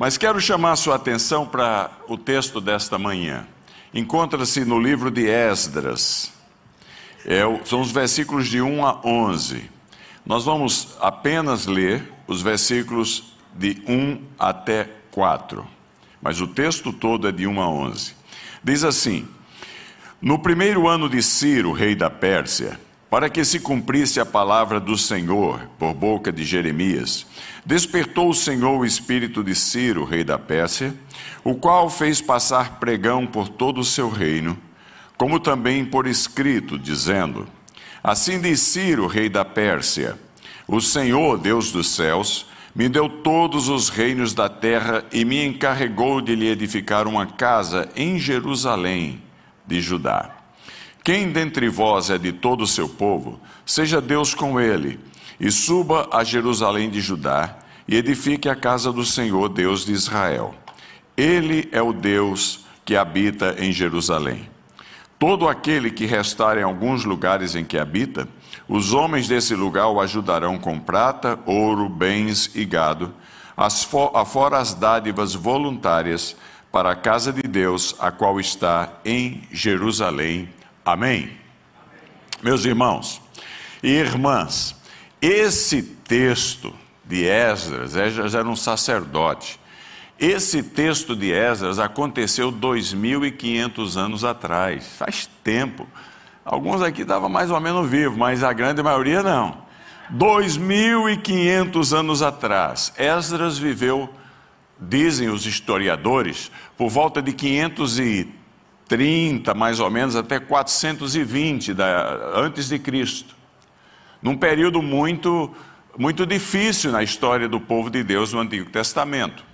Mas quero chamar sua atenção para o texto desta manhã. Encontra-se no livro de Esdras. É, são os versículos de 1 a 11. Nós vamos apenas ler os versículos de 1 até 4. Mas o texto todo é de 1 a 11. Diz assim: No primeiro ano de Ciro, rei da Pérsia, para que se cumprisse a palavra do Senhor por boca de Jeremias, despertou o Senhor o espírito de Ciro, rei da Pérsia, o qual fez passar pregão por todo o seu reino, como também por escrito, dizendo: Assim diz Ciro, rei da Pérsia: O Senhor, Deus dos céus, me deu todos os reinos da terra e me encarregou de lhe edificar uma casa em Jerusalém de Judá. Quem dentre vós é de todo o seu povo, seja Deus com ele, e suba a Jerusalém de Judá, e edifique a casa do Senhor, Deus de Israel. Ele é o Deus que habita em Jerusalém. Todo aquele que restar em alguns lugares em que habita, os homens desse lugar o ajudarão com prata, ouro, bens e gado, afora as dádivas voluntárias para a casa de Deus, a qual está em Jerusalém Amém? Meus irmãos e irmãs, esse texto de Esdras, Esdras era um sacerdote. Esse texto de Esdras aconteceu 2.500 anos atrás, faz tempo. Alguns aqui estavam mais ou menos vivos, mas a grande maioria não. 2.500 anos atrás, Esdras viveu, dizem os historiadores, por volta de 530 30, mais ou menos, até 420 da, antes de Cristo. Num período muito, muito difícil na história do povo de Deus no Antigo Testamento,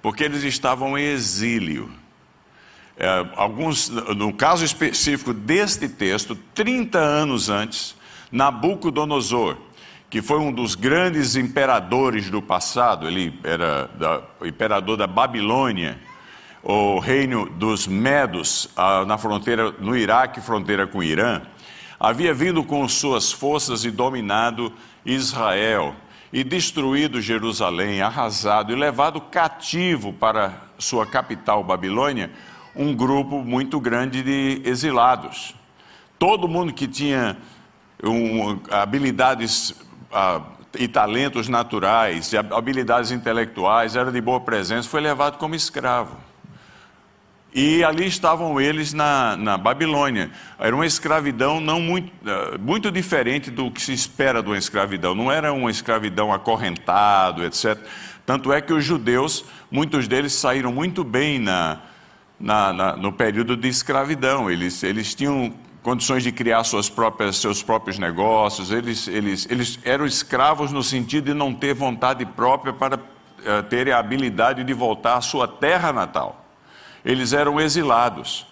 porque eles estavam em exílio. É, alguns, no caso específico deste texto, 30 anos antes, Nabucodonosor, que foi um dos grandes imperadores do passado, ele era da, imperador da Babilônia, o reino dos Medos, na fronteira, no Iraque, fronteira com o Irã, havia vindo com suas forças e dominado Israel, e destruído Jerusalém, arrasado e levado cativo para sua capital, Babilônia, um grupo muito grande de exilados. Todo mundo que tinha um, habilidades uh, e talentos naturais, habilidades intelectuais, era de boa presença, foi levado como escravo. E ali estavam eles na, na Babilônia. Era uma escravidão não muito, eh, muito diferente do que se espera de uma escravidão. Não era uma escravidão acorrentado, etc. Tanto é que os judeus, muitos deles saíram muito bem na, na, na, no período de escravidão. Eles, eles tinham condições de criar suas próprias, seus próprios negócios. Eles, eles, eles eram escravos no sentido de não ter vontade própria para uh, terem a habilidade de voltar à sua terra natal eles eram exilados.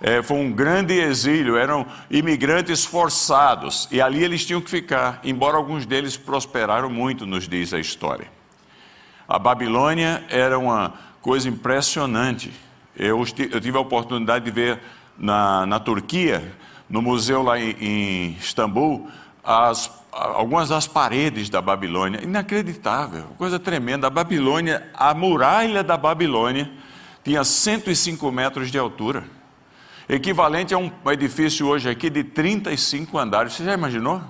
É, foi um grande exílio, eram imigrantes forçados, e ali eles tinham que ficar, embora alguns deles prosperaram muito, nos diz a história. A Babilônia era uma coisa impressionante. Eu, eu tive a oportunidade de ver na, na Turquia, no museu lá em, em Istambul, as, algumas das paredes da Babilônia. Inacreditável, coisa tremenda. A Babilônia, a muralha da Babilônia, tinha 105 metros de altura, equivalente a um edifício hoje aqui de 35 andares. Você já imaginou?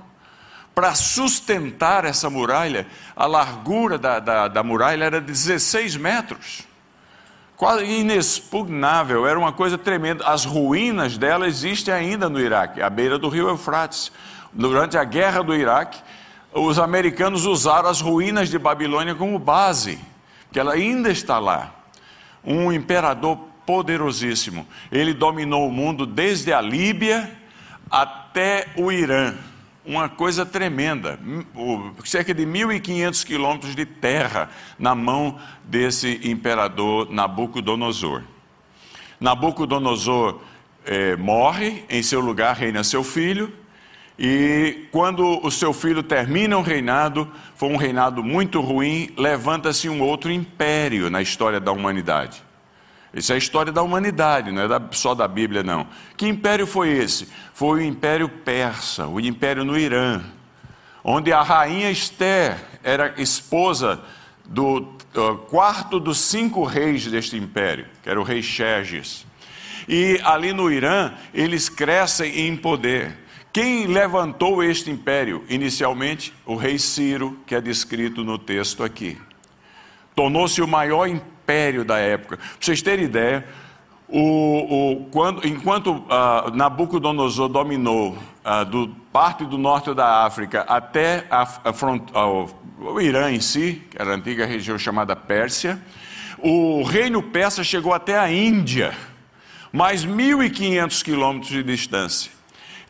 Para sustentar essa muralha, a largura da, da, da muralha era de 16 metros quase inexpugnável, era uma coisa tremenda. As ruínas dela existem ainda no Iraque, à beira do rio Eufrates. Durante a guerra do Iraque, os americanos usaram as ruínas de Babilônia como base, que ela ainda está lá um imperador poderosíssimo. Ele dominou o mundo desde a Líbia até o Irã. Uma coisa tremenda, cerca de 1.500 quilômetros de terra na mão desse imperador Nabucodonosor. Nabucodonosor eh, morre, em seu lugar reina seu filho, e quando o seu filho termina o reinado, foi um reinado muito ruim, levanta-se um outro império na história da humanidade. Isso é a história da humanidade, não é só da Bíblia, não. Que império foi esse? Foi o Império Persa, o Império no Irã, onde a rainha Esther era esposa do uh, quarto dos cinco reis deste império, que era o rei Xerxes. E ali no Irã, eles crescem em poder. Quem levantou este império? Inicialmente, o rei Ciro, que é descrito no texto aqui. Tornou-se o maior império da época. Para vocês terem ideia, o, o, quando, enquanto uh, Nabucodonosor dominou uh, do parte do norte da África até a, a front, o Irã em si, que era a antiga região chamada Pérsia, o reino persa chegou até a Índia, mais 1.500 quilômetros de distância.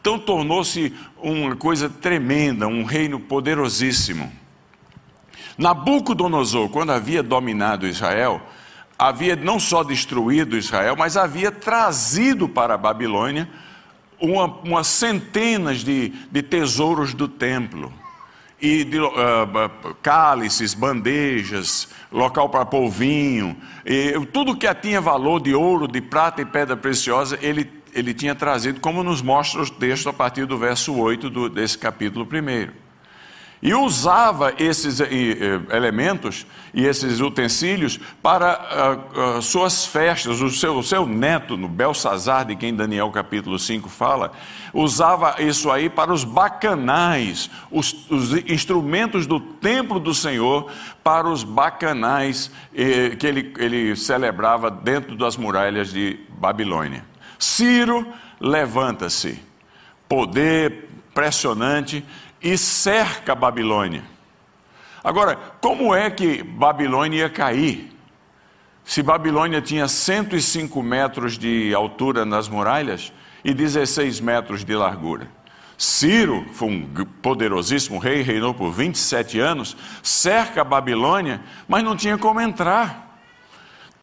Então tornou-se uma coisa tremenda, um reino poderosíssimo. Nabucodonosor, quando havia dominado Israel, havia não só destruído Israel, mas havia trazido para a Babilônia uma, umas centenas de, de tesouros do templo. E de, uh, cálices, bandejas, local para polvinho, e tudo que tinha valor de ouro, de prata e pedra preciosa, ele ele tinha trazido, como nos mostra o texto a partir do verso 8 do, desse capítulo 1. E usava esses elementos e esses utensílios para uh, uh, suas festas. O seu, o seu neto, no Belsazar, de quem Daniel capítulo 5 fala, usava isso aí para os bacanais, os, os instrumentos do templo do Senhor, para os bacanais eh, que ele, ele celebrava dentro das muralhas de Babilônia. Ciro levanta-se, poder impressionante, e cerca a Babilônia. Agora, como é que Babilônia ia cair? Se Babilônia tinha 105 metros de altura nas muralhas e 16 metros de largura. Ciro foi um poderosíssimo rei, reinou por 27 anos, cerca a Babilônia, mas não tinha como entrar.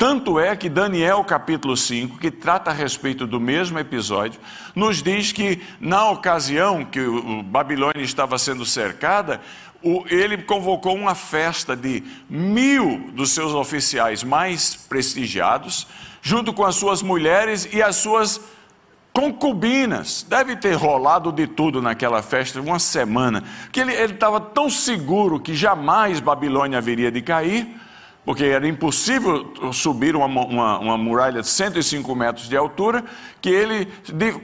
Tanto é que Daniel capítulo 5, que trata a respeito do mesmo episódio, nos diz que na ocasião que o Babilônia estava sendo cercada, ele convocou uma festa de mil dos seus oficiais mais prestigiados, junto com as suas mulheres e as suas concubinas. Deve ter rolado de tudo naquela festa, uma semana, que ele estava tão seguro que jamais Babilônia haveria de cair porque era impossível subir uma, uma, uma, muralha de 105 metros de altura, que ele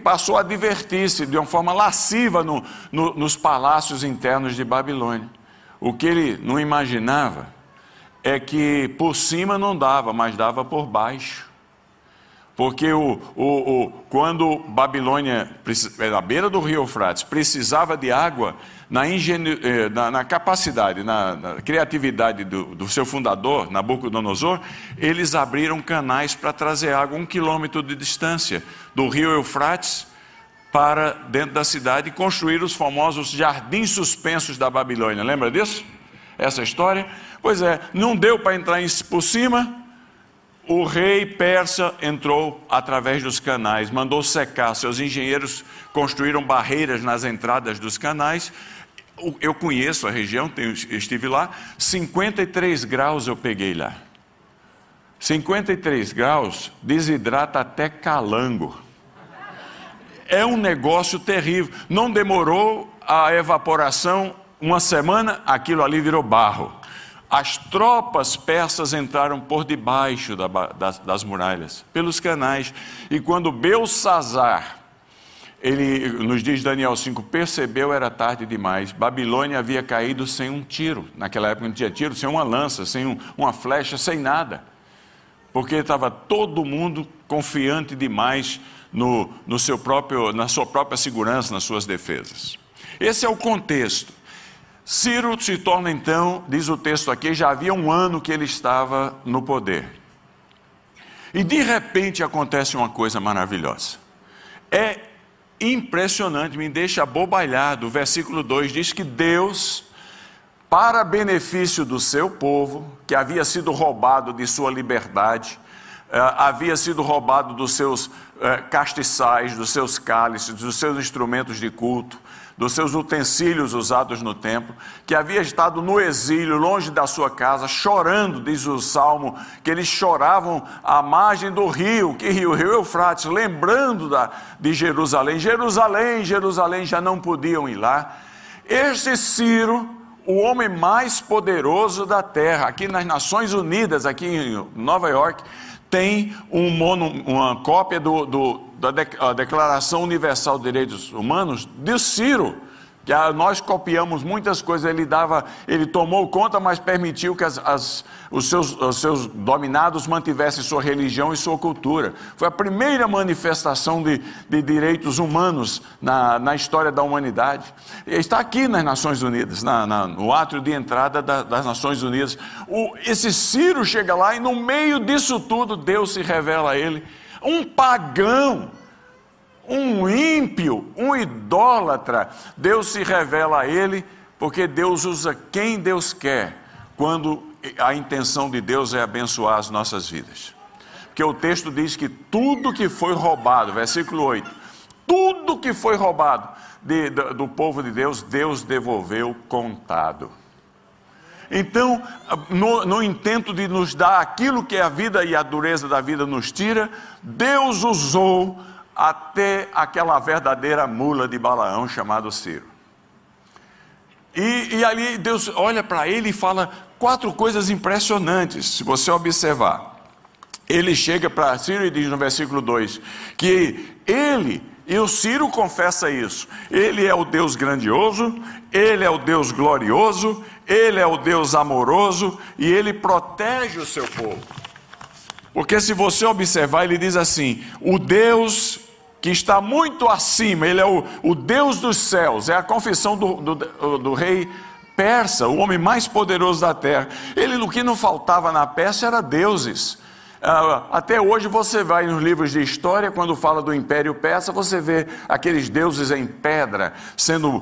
passou a divertir-se de uma forma lasciva no, no, nos palácios internos de Babilônia. O que ele não imaginava é que por cima não dava, mas dava por baixo. Porque o, o, o, quando Babilônia, na beira do rio Eufrates, precisava de água, na, eh, na, na capacidade, na, na criatividade do, do, seu fundador, Nabucodonosor, eles abriram canais para trazer água um quilômetro de distância do rio Eufrates para dentro da cidade e construir os famosos jardins suspensos da Babilônia. Lembra disso? Essa história? Pois é, não deu para entrar por cima, o rei persa entrou através dos canais, mandou secar. Seus engenheiros construíram barreiras nas entradas dos canais. Eu conheço a região, estive lá. 53 graus eu peguei lá. 53 graus desidrata até calango. É um negócio terrível. Não demorou a evaporação uma semana, aquilo ali virou barro as tropas persas entraram por debaixo da, das, das, muralhas, pelos canais. E quando Belsazar, ele, nos diz Daniel 5, percebeu era tarde demais. Babilônia havia caído sem um tiro. Naquela época não tinha tiro, sem uma lança, sem um, uma flecha, sem nada. Porque estava todo mundo confiante demais no, no seu próprio, na sua própria segurança, nas suas defesas. Esse é o contexto. Ciro se torna então, diz o texto aqui, já havia um ano que ele estava no poder. E de repente acontece uma coisa maravilhosa. É impressionante, me deixa abobalhado. O versículo 2 diz que Deus, para benefício do seu povo, que havia sido roubado de sua liberdade, eh, havia sido roubado dos seus eh, castiçais, dos seus cálices, dos seus instrumentos de culto, dos seus utensílios usados no templo, que havia estado no exílio, longe da sua casa, chorando, diz o salmo, que eles choravam à margem do rio, que rio? Rio Eufrates, lembrando da, de Jerusalém. Jerusalém, Jerusalém, já não podiam ir lá. Este Ciro, o homem mais poderoso da terra. Aqui nas Nações Unidas, aqui em Nova York, tem um mono, uma cópia do, do, da Declaração Universal de Direitos Humanos de Ciro que nós copiamos muitas coisas, ele dava, ele tomou conta, mas permitiu que as, as, os, seus, os seus dominados mantivessem sua religião e sua cultura. Foi a primeira manifestação de, de direitos humanos na, na história da humanidade. Está aqui nas Nações Unidas, na, na, no átrio de entrada da, das Nações Unidas. O, esse Ciro chega lá e no meio disso tudo, Deus se revela a ele. Um pagão um ímpio, um idólatra, Deus se revela a ele, porque Deus usa quem Deus quer, quando a intenção de Deus é abençoar as nossas vidas. Porque o texto diz que tudo que foi roubado, versículo 8, tudo que foi roubado de, do, do povo de Deus, Deus devolveu contado. Então, no, no, intento de nos dar aquilo que a vida e a dureza da vida nos tira, Deus usou até aquela verdadeira mula de Balaão chamado Ciro. E, e ali Deus olha para ele e fala quatro coisas impressionantes, se você observar. Ele chega para Ciro e diz no versículo 2 que ele, e o Ciro confessa isso, ele é o Deus grandioso, ele é o Deus glorioso, ele é o Deus amoroso e ele protege o seu povo. Porque se você observar, ele diz assim: o Deus que está muito acima, ele é o, o Deus dos céus, é a confissão do, do, do rei persa, o homem mais poderoso da terra. Ele, o que não faltava na Pérsia era deuses. Uh, até hoje você vai nos livros de história, quando fala do Império Persa, você vê aqueles deuses em pedra, sendo uh,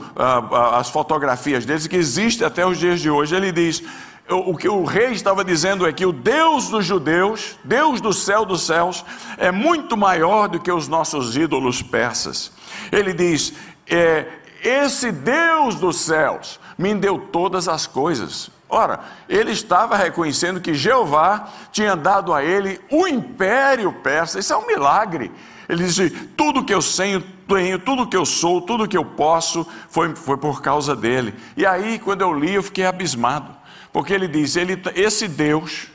uh, as fotografias deles, que existem até os dias de hoje. Ele diz: o que o rei estava dizendo é que o Deus dos judeus, Deus do céu dos céus, é muito maior do que os nossos ídolos persas. Ele diz: é, esse Deus dos céus me deu todas as coisas. Ora, ele estava reconhecendo que Jeová tinha dado a ele o império persa. Isso é um milagre. Ele diz: tudo que eu tenho, tenho, tudo que eu sou, tudo que eu posso, foi, foi por causa dele. E aí, quando eu li, eu fiquei abismado. Porque ele diz: ele, esse Deus,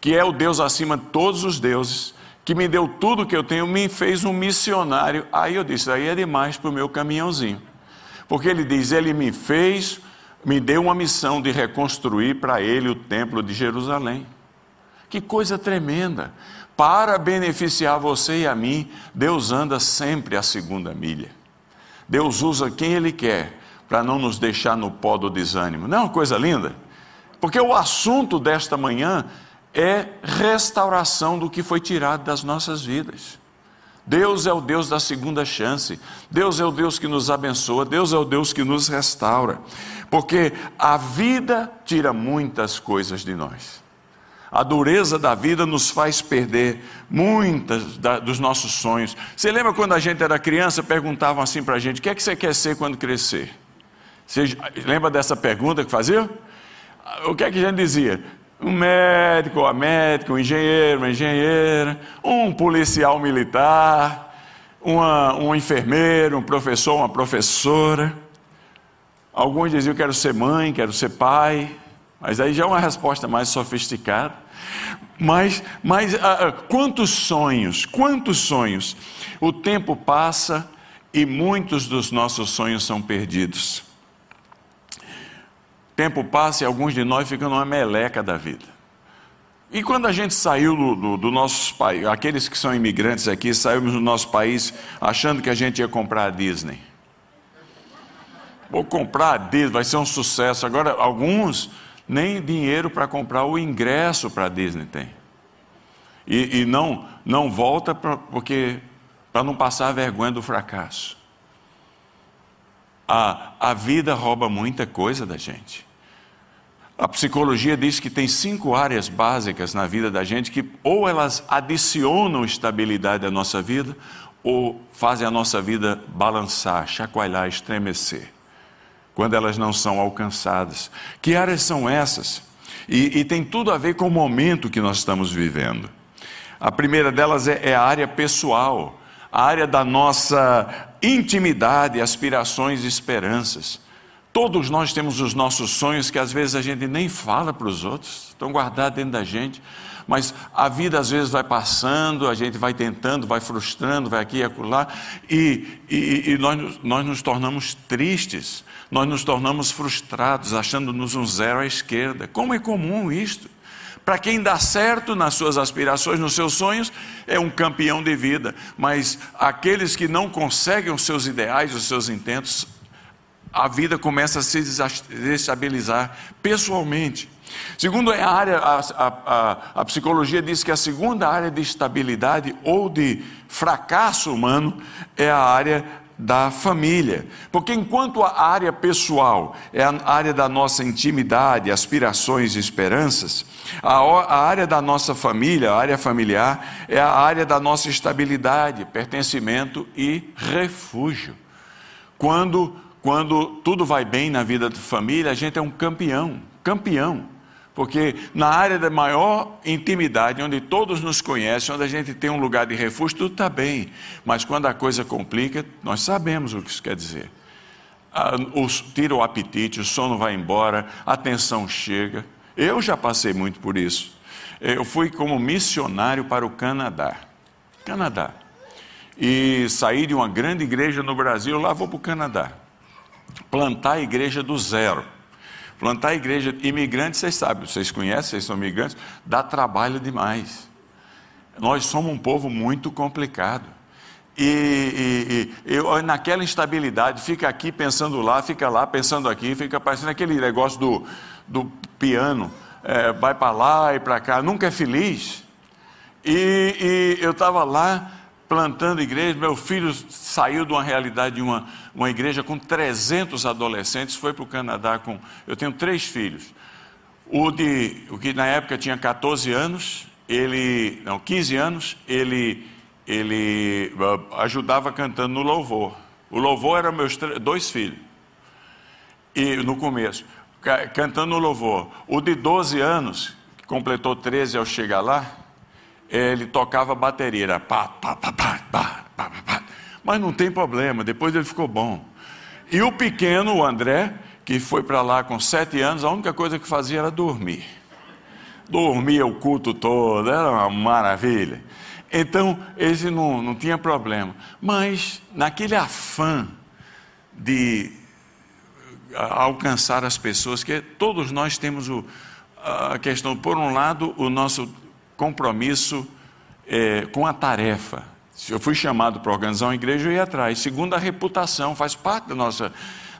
que é o Deus acima de todos os deuses, que me deu tudo que eu tenho, me fez um missionário. Aí eu disse: aí é demais para o meu caminhãozinho. Porque ele diz: ele me fez, me deu uma missão de reconstruir para ele o templo de Jerusalém. Que coisa tremenda! Para beneficiar você e a mim, Deus anda sempre a segunda milha. Deus usa quem Ele quer para não nos deixar no pó do desânimo. Não é uma coisa linda? Porque o assunto desta manhã é restauração do que foi tirado das nossas vidas. Deus é o Deus da segunda chance. Deus é o Deus que nos abençoa. Deus é o Deus que nos restaura. Porque a vida tira muitas coisas de nós. A dureza da vida nos faz perder muitas dos nossos sonhos. Você lembra quando a gente era criança, perguntavam assim para a gente: o que é que você quer ser quando crescer? Você lembra dessa pergunta que fazia? o que é que a gente dizia? Um médico, uma médica, um engenheiro, uma engenheira, um policial militar, uma, um enfermeiro, um professor, uma professora. Alguns diziam: quero ser mãe, quero ser pai, mas aí já é uma resposta mais sofisticada. Mas, mas uh, quantos sonhos, quantos sonhos. O tempo passa e muitos dos nossos sonhos são perdidos tempo passa e alguns de nós ficam numa meleca da vida. E quando a gente saiu do, do, do nosso país, aqueles que são imigrantes aqui, saímos do nosso país achando que a gente ia comprar a Disney. Vou comprar a Disney, vai ser um sucesso. Agora, alguns nem dinheiro para comprar o ingresso para a Disney tem. E, e não, não volta pra, porque para não passar a vergonha do fracasso. A, a vida rouba muita coisa da gente. A psicologia diz que tem cinco áreas básicas na vida da gente que ou elas adicionam estabilidade à nossa vida, ou fazem a nossa vida balançar, chacoalhar, estremecer, quando elas não são alcançadas. Que áreas são essas? E, e tem tudo a ver com o momento que nós estamos vivendo. A primeira delas é, é a área pessoal a área da nossa intimidade, aspirações e esperanças. Todos nós temos os nossos sonhos que às vezes a gente nem fala para os outros, estão guardados dentro da gente. Mas a vida às vezes vai passando, a gente vai tentando, vai frustrando, vai aqui e acolá, e, e, e nós, nós nos tornamos tristes, nós nos tornamos frustrados, achando-nos um zero à esquerda. Como é comum isto? Para quem dá certo nas suas aspirações, nos seus sonhos, é um campeão de vida. Mas aqueles que não conseguem os seus ideais, os seus intentos, a vida começa a se desestabilizar pessoalmente. Segundo é a área, a, a, a, psicologia diz que a segunda área de estabilidade ou de fracasso humano é a área da família. Porque enquanto a área pessoal é a área da nossa intimidade, aspirações e esperanças, a, área da nossa família, a área familiar, é a área da nossa estabilidade, pertencimento e refúgio. Quando quando tudo vai bem na vida da família, a gente é um campeão, campeão. Porque na área da maior intimidade, onde todos nos conhecem, onde a gente tem um lugar de refúgio, tudo está bem. Mas quando a coisa complica, nós sabemos o que isso quer dizer. tira o apetite, o sono vai embora, a tensão chega. Eu já passei muito por isso. Eu fui como missionário para o Canadá. Canadá. E saí de uma grande igreja no Brasil, lá vou para o Canadá plantar a igreja do zero. Plantar a igreja imigrante, vocês sabem, vocês conhecem, vocês são imigrantes, dá trabalho demais. Nós somos um povo muito complicado. E, e, e eu, naquela instabilidade, fica aqui pensando lá, fica lá pensando aqui, fica parecendo aquele negócio do, do piano, é, vai para lá e para cá, nunca é feliz. E, e eu estava lá plantando igreja. Meu filho saiu de uma realidade de uma, uma igreja com 300 adolescentes, foi para o Canadá com. Eu tenho três filhos. O, de, o que na época tinha 14 anos, ele. Não, 15 anos, ele, ele ah, ajudava cantando no louvor. O louvor era meus dois filhos. E no começo, cantando no louvor. O de 12 anos, que completou 13 ao chegar lá, ele tocava bateria, era pá, pá, pá, pá, pá, pá, pá, mas não tem problema, depois ele ficou bom. E o pequeno, o André, que foi para lá com sete anos, a única coisa que fazia era dormir. Dormia o culto todo, era uma maravilha. Então, esse não, não tinha problema. Mas, naquele afã de alcançar as pessoas, que todos nós temos o, a questão, por um lado, o nosso compromisso é, com a tarefa. Se eu fui chamado para organizar uma igreja, eu ia atrás. Segundo, a reputação faz parte da nossa,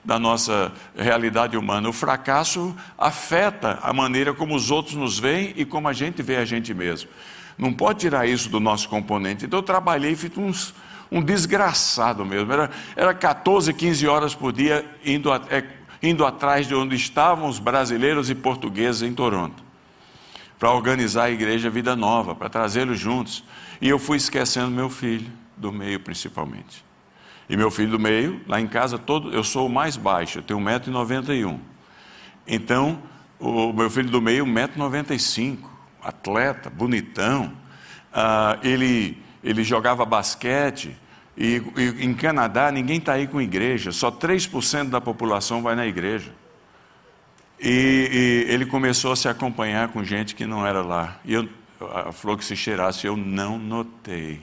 da nossa realidade humana. O fracasso afeta a maneira como os outros nos veem e como a gente vê a gente mesmo. Não pode tirar isso do nosso componente. Então, eu trabalhei e fiz uns, um desgraçado mesmo. Era, era 14, 15 horas por dia indo, a, é, indo atrás de onde estavam os brasileiros e portugueses em Toronto para organizar a igreja Vida Nova, para trazê-los juntos. E eu fui esquecendo meu filho, do meio principalmente. E meu filho do meio, lá em casa, todo, eu sou o mais baixo, eu tenho 1,91m. Então, o meu filho do meio, 1,95m, atleta, bonitão. Ah, ele, ele jogava basquete. E, e em Canadá, ninguém está aí com igreja, só 3% da população vai na igreja. E, e, ele começou a se acompanhar com gente que não era lá. E eu, a flor que se cheirasse, eu não notei.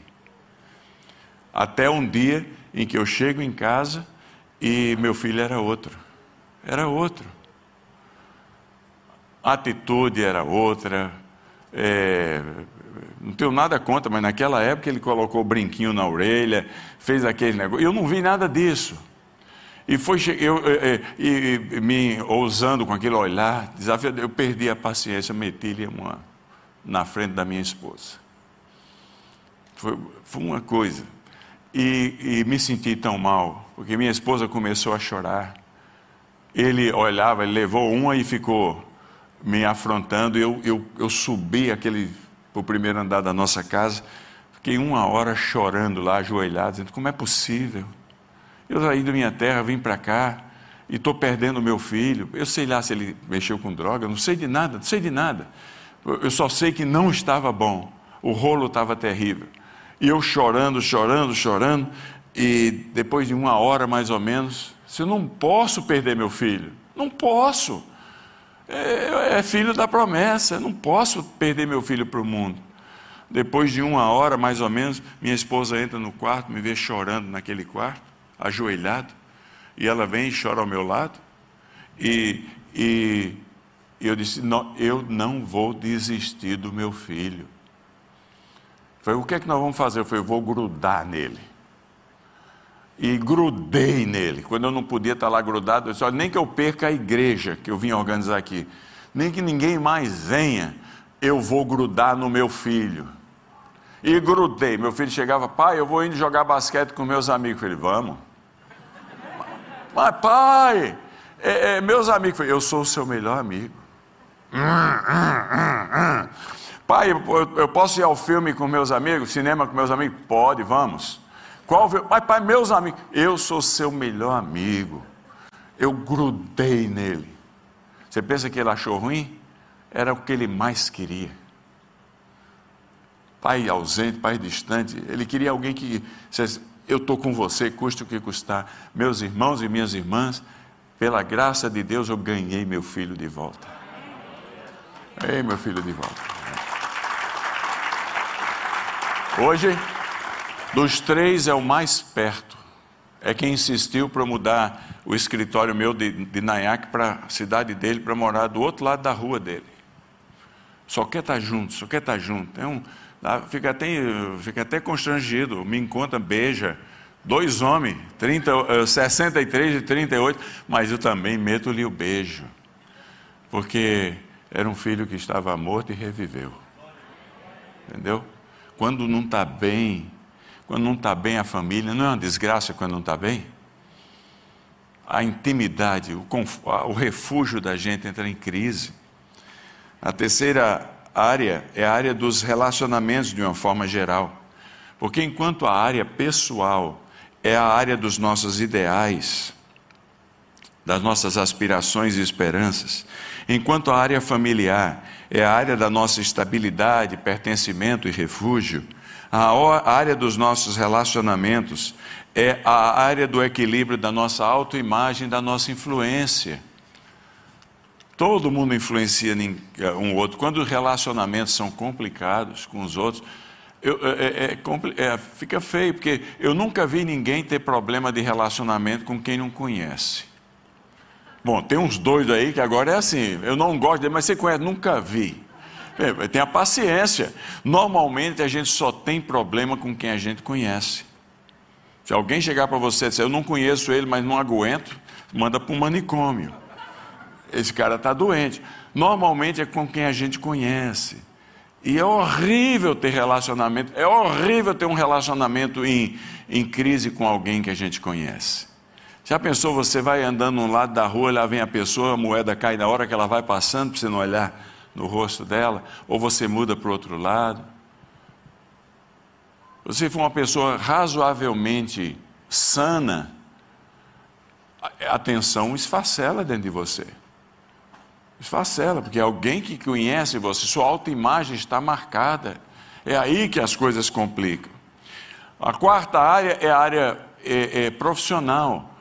Até um dia em que eu chego em casa e meu filho era outro. Era outro. A atitude era outra. É, não tenho nada contra, mas naquela época ele colocou o brinquinho na orelha, fez aquele negócio. Eu não vi nada disso. E foi eu, e, e, me ousando com aquele olhar, desafio, eu perdi a paciência, meti-lhe uma na frente da minha esposa. Foi, foi uma coisa. E, e, me senti tão mal, porque minha esposa começou a chorar. Ele olhava, ele levou uma e ficou me afrontando. Eu, eu, eu subi aquele para o primeiro andar da nossa casa, fiquei uma hora chorando lá, ajoelhado, dizendo: como é possível? Eu saí da minha terra, vim para cá e estou perdendo meu filho. Eu sei lá se ele mexeu com droga, não sei de nada, não sei de nada. Eu só sei que não estava bom, o rolo estava terrível. E eu chorando, chorando, chorando, e depois de uma hora mais ou menos, eu não posso perder meu filho, não posso. É, é filho da promessa, não posso perder meu filho para o mundo. Depois de uma hora, mais ou menos, minha esposa entra no quarto, me vê chorando naquele quarto, ajoelhado, e ela vem e chora ao meu lado. E, e, eu disse: não, Eu não vou desistir do meu filho. Foi o que é que nós vamos fazer? Eu falei: Eu vou grudar nele. E grudei nele. Quando eu não podia estar lá grudado, eu disse: Nem que eu perca a igreja que eu vim organizar aqui, nem que ninguém mais venha, eu vou grudar no meu filho. E grudei. Meu filho chegava, pai, eu vou indo jogar basquete com meus amigos. Eu falei, vamos. Mas, pai, é, é, meus amigos, eu sou o seu melhor amigo. Pai, eu, eu, posso ir ao filme com meus amigos, cinema com meus amigos? Pode, vamos. Qual? Pai, pai, meus amigos, eu sou seu melhor amigo. Eu grudei nele. Você pensa que ele achou ruim? Era o que ele mais queria pai ausente, pai distante. Ele queria alguém que Eu estou com você, custe o que custar. Meus irmãos e minhas irmãs, pela graça de Deus, eu ganhei meu filho de volta. Ei, meu filho de volta. Hoje, dos três é o mais perto. É quem insistiu para mudar o escritório meu de, de Nayak para a cidade dele, para morar do outro lado da rua dele. Só quer estar tá junto, só quer estar tá junto. É um, fica, até, fica até constrangido, me encontra, beija. Dois homens, 30, 63 e 38, mas eu também meto-lhe o beijo, porque era um filho que estava morto e reviveu. Entendeu? Quando não está bem, quando não está bem a família, não é uma desgraça quando não está bem? A intimidade, o, o refúgio da gente entra em crise. A terceira área é a área dos relacionamentos de uma forma geral. Porque enquanto a área pessoal é a área dos nossos ideais, das nossas aspirações e esperanças, enquanto a área familiar é a área da nossa estabilidade, pertencimento e refúgio, a área dos nossos relacionamentos é a área do equilíbrio da nossa autoimagem, da nossa influência. Todo mundo influencia um outro. Quando os relacionamentos são complicados com os outros, eu, é, é, é, fica feio, porque eu nunca vi ninguém ter problema de relacionamento com quem não conhece. Bom, tem uns doidos aí que agora é assim, eu não gosto dele, mas você conhece, nunca vi. Tenha paciência. Normalmente a gente só tem problema com quem a gente conhece. Se alguém chegar para você e dizer, eu não conheço ele, mas não aguento, manda para um manicômio esse cara está doente. Normalmente é com quem a gente conhece. E é horrível ter relacionamento, é horrível ter um relacionamento em, em crise com alguém que a gente conhece. Já pensou, você vai andando num lado da rua, lá vem a pessoa, a moeda cai na hora que ela vai passando, para você não olhar no rosto dela, ou você muda para o outro lado. Você for uma pessoa razoavelmente sana, a tensão esfacela dentro de você. Esfacela, porque é alguém que conhece você, sua autoimagem está marcada. É aí que as coisas complicam. A quarta área é a área é, é, profissional,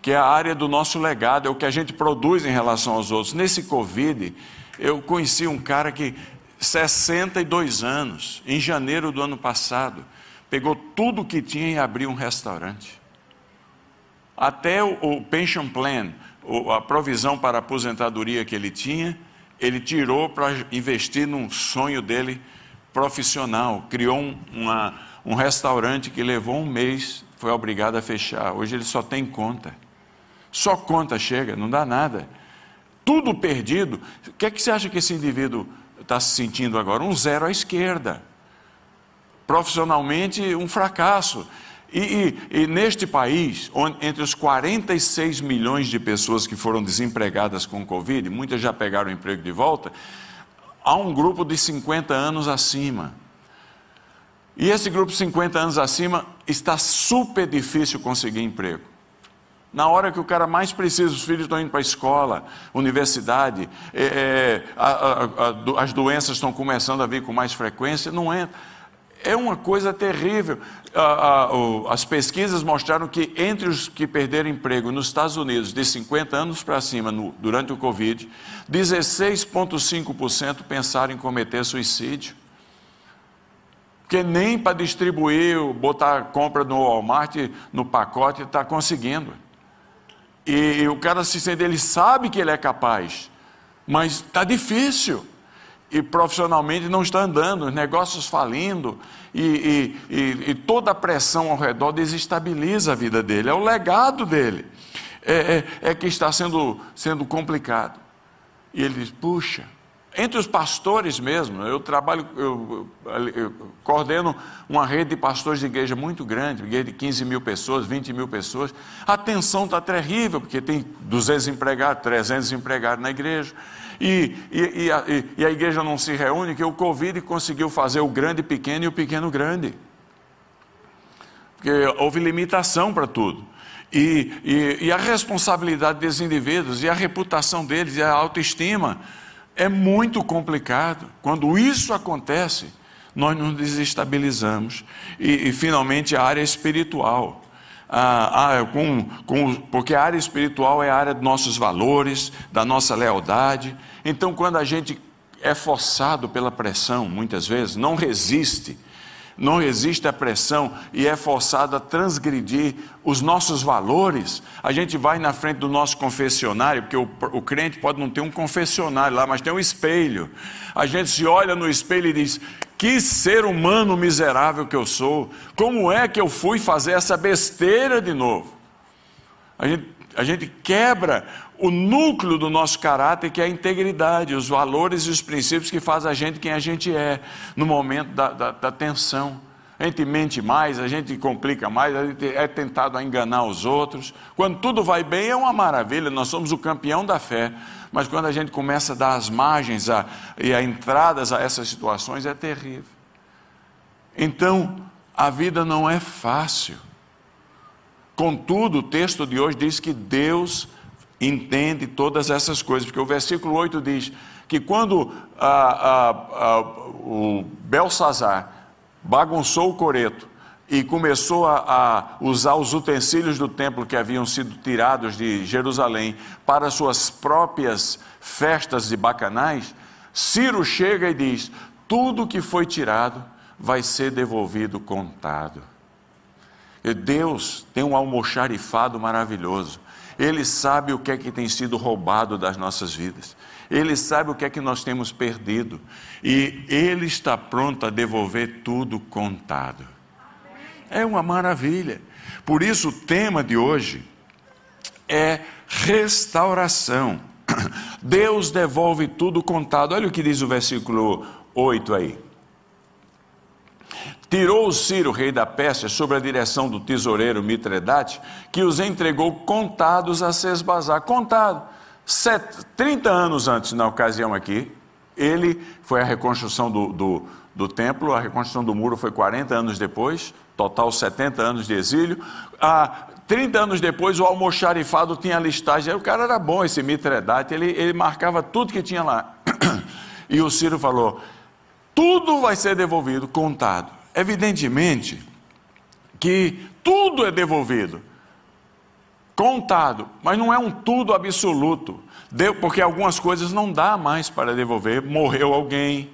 que é a área do nosso legado, é o que a gente produz em relação aos outros. Nesse Covid, eu conheci um cara que, 62 anos, em janeiro do ano passado, pegou tudo que tinha e abriu um restaurante. Até o, o pension plan, a provisão para a aposentadoria que ele tinha, ele tirou para investir num sonho dele profissional. Criou um, uma, um restaurante que levou um mês, foi obrigado a fechar. Hoje ele só tem conta. Só conta chega, não dá nada. Tudo perdido. O que é que você acha que esse indivíduo está se sentindo agora? Um zero à esquerda. Profissionalmente, um fracasso. E, e, e, neste país, onde, entre os 46 milhões de pessoas que foram desempregadas com o Covid, muitas já pegaram o emprego de volta, há um grupo de 50 anos acima. E esse grupo de 50 anos acima está super difícil conseguir emprego. Na hora que o cara mais precisa, os filhos estão indo para a escola, universidade, é, é, a, a, a, as doenças estão começando a vir com mais frequência, não entra. É uma coisa terrível. As pesquisas mostraram que entre os que perderam emprego nos Estados Unidos de 50 anos para cima durante o Covid, 16,5% pensaram em cometer suicídio. Porque nem para distribuir, botar compra no Walmart, no pacote, está conseguindo. E, e o cara se sente, ele sabe que ele é capaz, mas está difícil e profissionalmente não está andando, negócios falindo e, e, e, e, toda a pressão ao redor desestabiliza a vida dele, é o legado dele, é, é, é que está sendo, sendo complicado. E ele diz: puxa, entre os pastores mesmo, eu trabalho, eu, eu, eu, coordeno uma rede de pastores de igreja muito grande, igreja de 15 mil pessoas, 20 mil pessoas. A tensão está terrível, porque tem 200 empregados, 300 empregados na igreja. E, e, e, a, e a igreja não se reúne, que o Covid conseguiu fazer o grande pequeno e o pequeno grande. Porque houve limitação para tudo. E, e, e, a responsabilidade dos indivíduos, e a reputação deles, e a autoestima é muito complicado. Quando isso acontece, nós nos desestabilizamos. E, e finalmente, a área espiritual. Ah, ah, com, com, porque a área espiritual é a área dos nossos valores, da nossa lealdade. Então, quando a gente é forçado pela pressão, muitas vezes, não resiste, não resiste à pressão e é forçado a transgredir os nossos valores, a gente vai na frente do nosso confessionário, porque o, o, crente pode não ter um confessionário lá, mas tem um espelho. A gente se olha no espelho e diz: Que ser humano miserável que eu sou, como é que eu fui fazer essa besteira de novo? A gente, a gente quebra o núcleo do nosso caráter, que é a integridade, os valores e os princípios que fazem a gente quem a gente é, no momento da, da, da tensão. A gente mente mais, a gente complica mais, a gente é tentado a enganar os outros. Quando tudo vai bem é uma maravilha, nós somos o campeão da fé. Mas quando a gente começa a dar as margens a, e a entradas a essas situações é terrível. Então, a vida não é fácil. Contudo, o texto de hoje diz que Deus entende todas essas coisas, porque o versículo 8 diz que quando a, a, a, o Belsazar bagunçou o coreto e começou a, usar os utensílios do templo que haviam sido tirados de Jerusalém para suas próprias festas de bacanais, Ciro chega e diz: tudo que foi tirado vai ser devolvido contado. E Deus tem um almoxarifado maravilhoso. Ele sabe o que é que tem sido roubado das nossas vidas. Ele sabe o que é que nós temos perdido. E Ele está pronto a devolver tudo contado. É uma maravilha. Por isso, o tema de hoje é restauração. Deus devolve tudo contado. Olha o que diz o versículo 8 aí. Tirou Ciro, rei da Pérsia, sob a direção do tesoureiro Mitredate, que os entregou contados a Sesbazar. Contado. 30 anos antes, na ocasião aqui, ele foi a reconstrução do, do, do, templo, a reconstrução do muro foi 40 anos depois, total 70 anos de exílio. Ah, 30 anos depois, o almoxarifado tinha listagem. O cara era bom, esse Mitredate, ele, ele marcava tudo que tinha lá. E o Ciro falou: tudo vai ser devolvido, contado. Evidentemente que tudo é devolvido, contado, mas não é um tudo absoluto, porque algumas coisas não dá mais para devolver. Morreu alguém,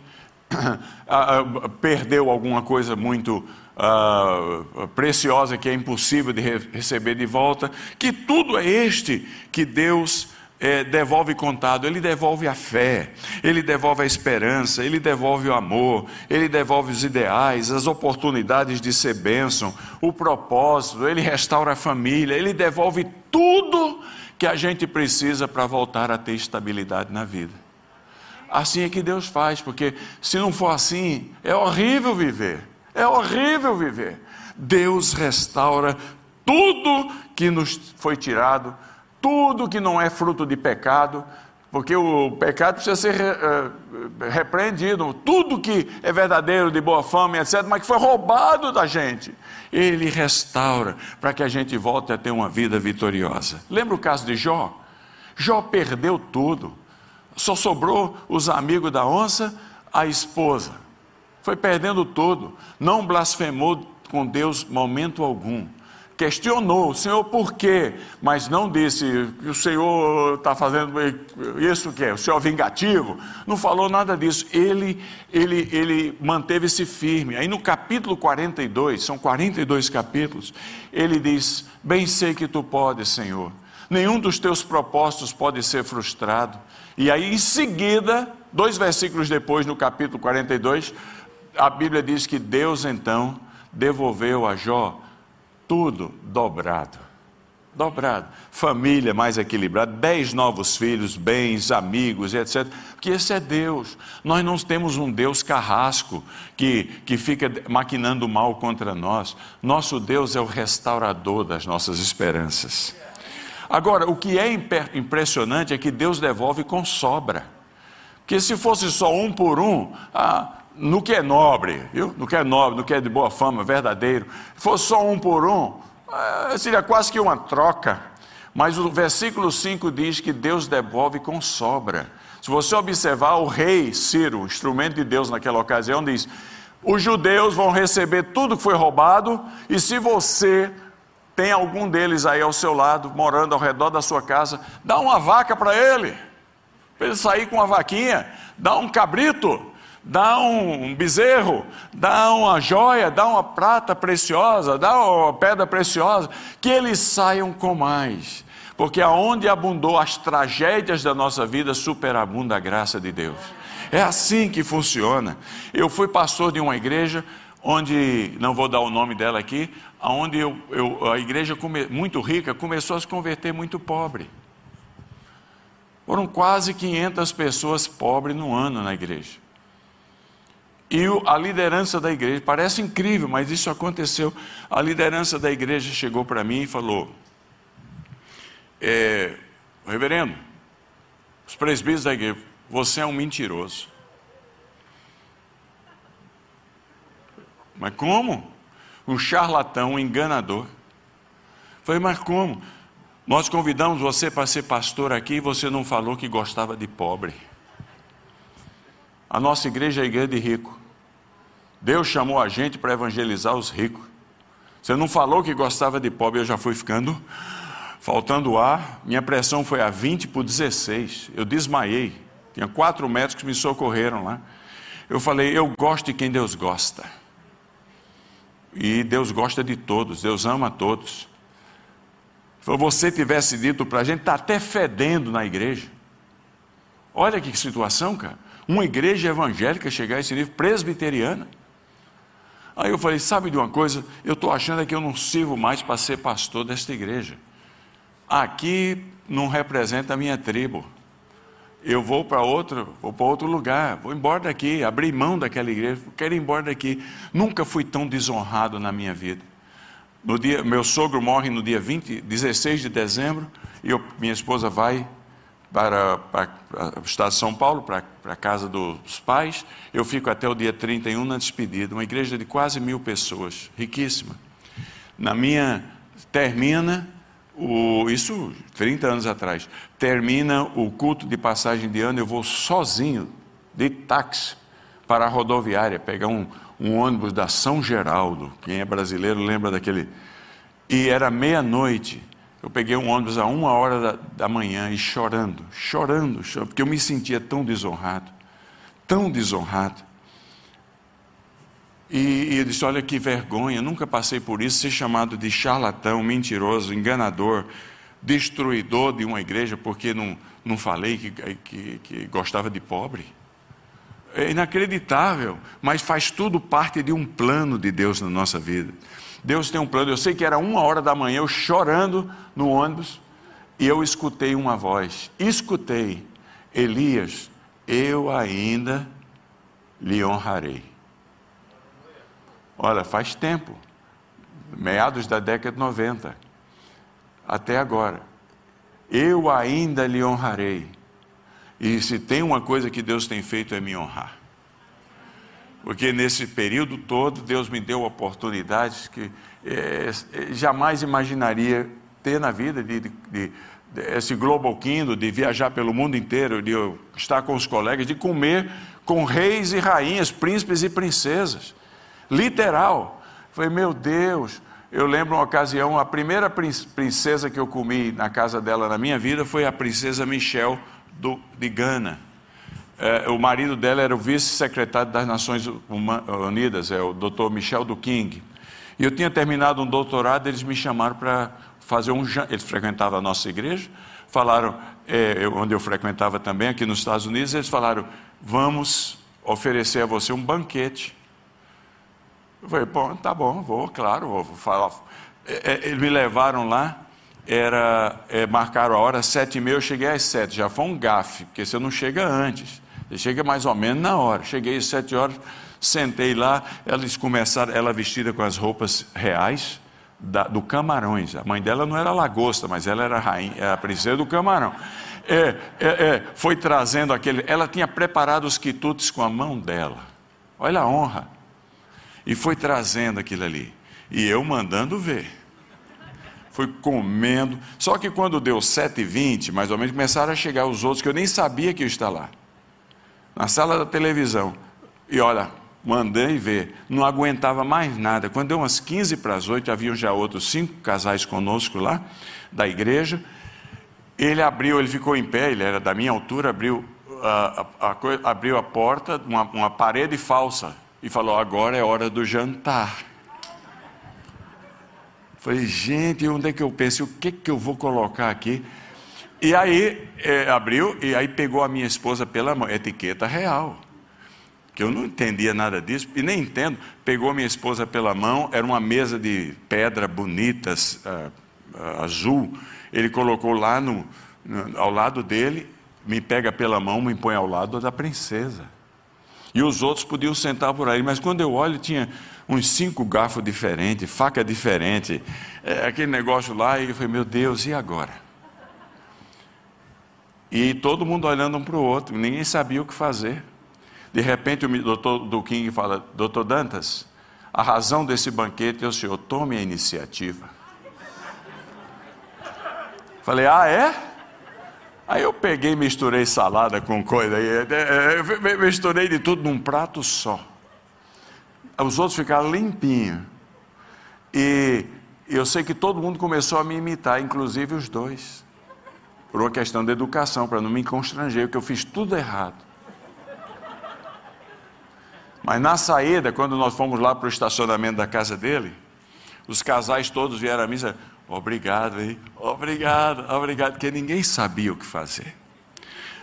perdeu alguma coisa muito uh, preciosa que é impossível de receber de volta. Que tudo é este que Deus é, devolve contado, ele devolve a fé, ele devolve a esperança, ele devolve o amor, ele devolve os ideais, as oportunidades de ser bênção, o propósito, ele restaura a família, ele devolve tudo que a gente precisa para voltar a ter estabilidade na vida. Assim é que Deus faz, porque se não for assim, é horrível viver, é horrível viver. Deus restaura tudo que nos foi tirado tudo que não é fruto de pecado, porque o pecado precisa ser uh, repreendido, tudo que é verdadeiro, de boa fama, etc., mas que foi roubado da gente, ele restaura para que a gente volte a ter uma vida vitoriosa. Lembra o caso de Jó? Jó perdeu tudo, só sobrou os amigos da onça, a esposa. foi perdendo tudo, não blasfemou com Deus momento algum. Questionou, Senhor, por quê? Mas não disse que o Senhor está fazendo isso que é, o Senhor é vingativo. Não falou nada disso. Ele, ele, ele manteve-se firme. Aí no capítulo 42, são 42 capítulos, ele diz: Bem sei que tu podes, Senhor. Nenhum dos teus propósitos pode ser frustrado. E aí, em seguida, dois versículos depois, no capítulo 42, a Bíblia diz que Deus então devolveu a Jó tudo dobrado. Dobrado. Família mais equilibrada, dez novos filhos, bens, amigos, etc. Porque esse é Deus. Nós não temos um Deus carrasco que, que fica maquinando mal contra nós. Nosso Deus é o restaurador das nossas esperanças. Agora, o que é impressionante é que Deus devolve com sobra. Porque se fosse só um por um, ah, no que é nobre, viu? no que é nobre, no que é de boa fama, verdadeiro, se fosse só um por um, eh, seria quase que uma troca. Mas o versículo 5 diz que Deus devolve com sobra. Se você observar, o rei Ciro, instrumento de Deus naquela ocasião, diz: os judeus vão receber tudo que foi roubado, e se você tem algum deles aí ao seu lado, morando ao redor da sua casa, dá uma vaca para ele, para ele sair com uma vaquinha, dá um cabrito, dá um bezerro, dá uma joia, dá uma prata preciosa, dá uma pedra preciosa, que eles saiam com mais. Porque aonde abundou as tragédias da nossa vida, superabunda a graça de Deus. É assim que funciona. Eu fui pastor de uma igreja onde, não vou dar o nome dela aqui, onde eu, eu, a igreja come, muito rica começou a se converter muito pobre. Foram quase 500 pessoas pobres no ano na igreja. E a liderança da igreja, parece incrível, mas isso aconteceu. A liderança da igreja chegou para mim e falou: é, Reverendo, os presbíteros da igreja, você é um mentiroso. Mas como? Um charlatão, um enganador. Falei, mas como? Nós convidamos você para ser pastor aqui e você não falou que gostava de pobre. A nossa igreja é a igreja de rico. Deus chamou a gente para evangelizar os ricos. Você não falou que gostava de pobre, eu já fui ficando faltando ar. Minha pressão foi a 20 por 16. Eu desmaiei. Tinha quatro médicos que me socorreram lá. Eu falei, eu gosto de quem Deus gosta. E Deus gosta de todos, Deus ama todos. Se você tivesse dito para a gente, está até fedendo na igreja. Olha que situação, cara. Uma igreja evangélica chegar a esse nível presbiteriana. Aí eu falei: sabe de uma coisa? Eu estou achando que eu não sirvo mais para ser pastor desta igreja. Aqui não representa a minha tribo. Eu vou para outro, vou para outro lugar, vou embora daqui, abri mão daquela igreja, quero ir embora daqui. Nunca fui tão desonrado na minha vida. No dia, meu sogro morre no dia 20, 16 de dezembro, e eu, minha esposa vai para, para, o estado de São Paulo, para, para a casa dos pais. Eu fico até o dia 31 na despedida. Uma igreja de quase mil pessoas, riquíssima. Na minha, termina, o, isso 30 anos atrás, termina o culto de passagem de ano, eu vou sozinho, de táxi, para a rodoviária, pegar um, um ônibus da São Geraldo. Quem é brasileiro lembra daquele. E era meia-noite eu peguei um ônibus a uma hora da, da manhã e chorando, chorando, chorando, porque eu me sentia tão desonrado, tão desonrado. E, e eu disse: Olha que vergonha, nunca passei por isso, ser chamado de charlatão, mentiroso, enganador, destruidor de uma igreja, porque não, não falei que, que, que gostava de pobre. É inacreditável, mas faz tudo parte de um plano de Deus na nossa vida. Deus tem um plano. Eu sei que era uma hora da manhã, eu chorando no ônibus, e eu escutei uma voz. Escutei, Elias, eu ainda lhe honrarei. Olha, faz tempo, meados da década de 90, até agora. Eu ainda lhe honrarei. E se tem uma coisa que Deus tem feito é me honrar. Porque nesse período todo Deus me deu oportunidades que é, jamais imaginaria ter na vida de, de, de, esse global kingdom, de viajar pelo mundo inteiro, de estar com os colegas, de comer com reis e rainhas, príncipes e princesas. Literal. Falei, meu Deus. Eu lembro uma ocasião, a primeira princesa que eu comi na casa dela na minha vida foi a princesa Michelle do, de Gana. É, o marido dela era o vice-secretário das Nações Unidas, é o Dr. Michel do King. E eu tinha terminado um doutorado, eles me chamaram para fazer um eles frequentavam a nossa igreja, falaram, é, onde eu frequentava também, aqui nos Estados Unidos, eles falaram, vamos oferecer a você um banquete. Eu falei, bom, tá bom, vou, claro, vou falar. É, é, eles me levaram lá, era, é, marcaram a hora, sete e meia, eu cheguei às sete, já foi um gafe, porque você não chega antes, chega mais ou menos na hora. Cheguei às sete horas, sentei lá, eles começaram, ela vestida com as roupas reais, da, do Camarões. A mãe dela não era lagosta, mas ela era a, rainha, a princesa do Camarão. É, é, é, foi trazendo aquele. Ela tinha preparado os quitutes com a mão dela. Olha a honra. E foi trazendo aquilo ali. E eu mandando ver. Fui comendo. Só que quando deu 7h20, mais ou menos, começaram a chegar os outros que eu nem sabia que ia estar lá. Na sala da televisão. E olha, mandei ver, não aguentava mais nada. Quando deu umas 15 para as 8, haviam já outros cinco casais conosco lá, da igreja. Ele abriu, ele ficou em pé, ele era da minha altura, abriu a, a, a, abriu a porta, uma, uma parede falsa, e falou: Agora é hora do jantar. Falei, gente, onde é que eu penso? O que, que eu vou colocar aqui? E aí é, abriu, e aí pegou a minha esposa pela mão, etiqueta real que eu não entendia nada disso, e nem entendo, pegou minha esposa pela mão, era uma mesa de pedra bonita, uh, uh, azul, ele colocou lá no, no, ao lado dele, me pega pela mão, me põe ao lado da princesa. E os outros podiam sentar por aí, mas quando eu olho, tinha uns cinco garfos diferentes, faca diferente, é, aquele negócio lá, e eu falei, meu Deus, e agora? E todo mundo olhando um para o outro, ninguém sabia o que fazer. De repente o doutor do King fala, doutor Dantas, a razão desse banquete é o senhor, tome a iniciativa. Falei, ah é? Aí eu peguei e misturei salada com coisa, é, é, misturei de tudo num prato só. Os outros ficaram limpinhos. E eu sei que todo mundo começou a me imitar, inclusive os dois. Por uma questão de educação, para não me constranger, porque eu fiz tudo errado. Mas na saída, quando nós fomos lá para o estacionamento da casa dele, os casais todos vieram à missa, obrigado, hein? Obrigado, obrigado, porque ninguém sabia o que fazer.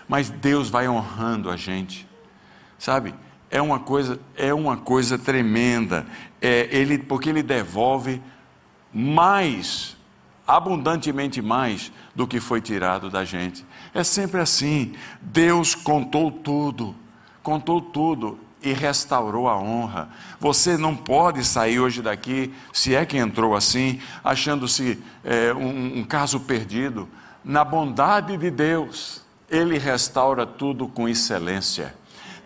Mas Deus vai honrando a gente, sabe? É uma coisa, é uma coisa tremenda. É, ele, porque ele devolve mais, abundantemente mais do que foi tirado da gente. É sempre assim. Deus contou tudo, contou tudo e restaurou a honra. Você não pode sair hoje daqui, se é que entrou assim, achando-se é, um, um caso perdido. Na bondade de Deus, Ele restaura tudo com excelência.